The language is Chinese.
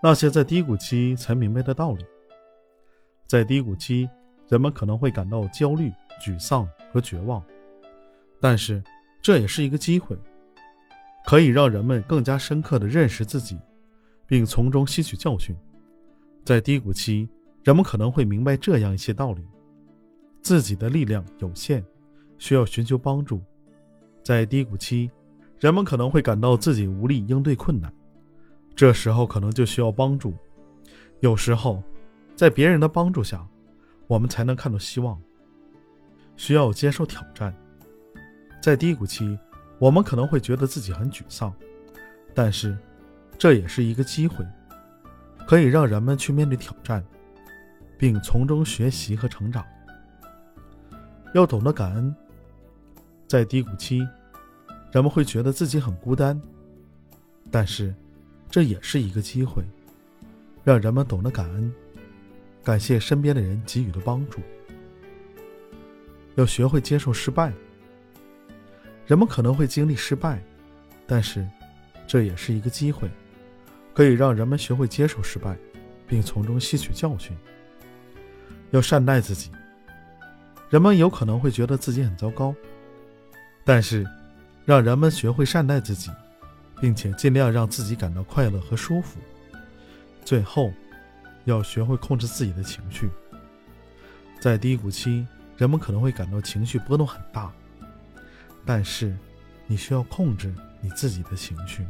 那些在低谷期才明白的道理。在低谷期，人们可能会感到焦虑、沮丧和绝望，但是这也是一个机会，可以让人们更加深刻地认识自己，并从中吸取教训。在低谷期，人们可能会明白这样一些道理：自己的力量有限，需要寻求帮助。在低谷期，人们可能会感到自己无力应对困难。这时候可能就需要帮助。有时候，在别人的帮助下，我们才能看到希望。需要接受挑战。在低谷期，我们可能会觉得自己很沮丧，但是这也是一个机会，可以让人们去面对挑战，并从中学习和成长。要懂得感恩。在低谷期，人们会觉得自己很孤单，但是。这也是一个机会，让人们懂得感恩，感谢身边的人给予的帮助。要学会接受失败。人们可能会经历失败，但是这也是一个机会，可以让人们学会接受失败，并从中吸取教训。要善待自己。人们有可能会觉得自己很糟糕，但是让人们学会善待自己。并且尽量让自己感到快乐和舒服。最后，要学会控制自己的情绪。在低谷期，人们可能会感到情绪波动很大，但是你需要控制你自己的情绪。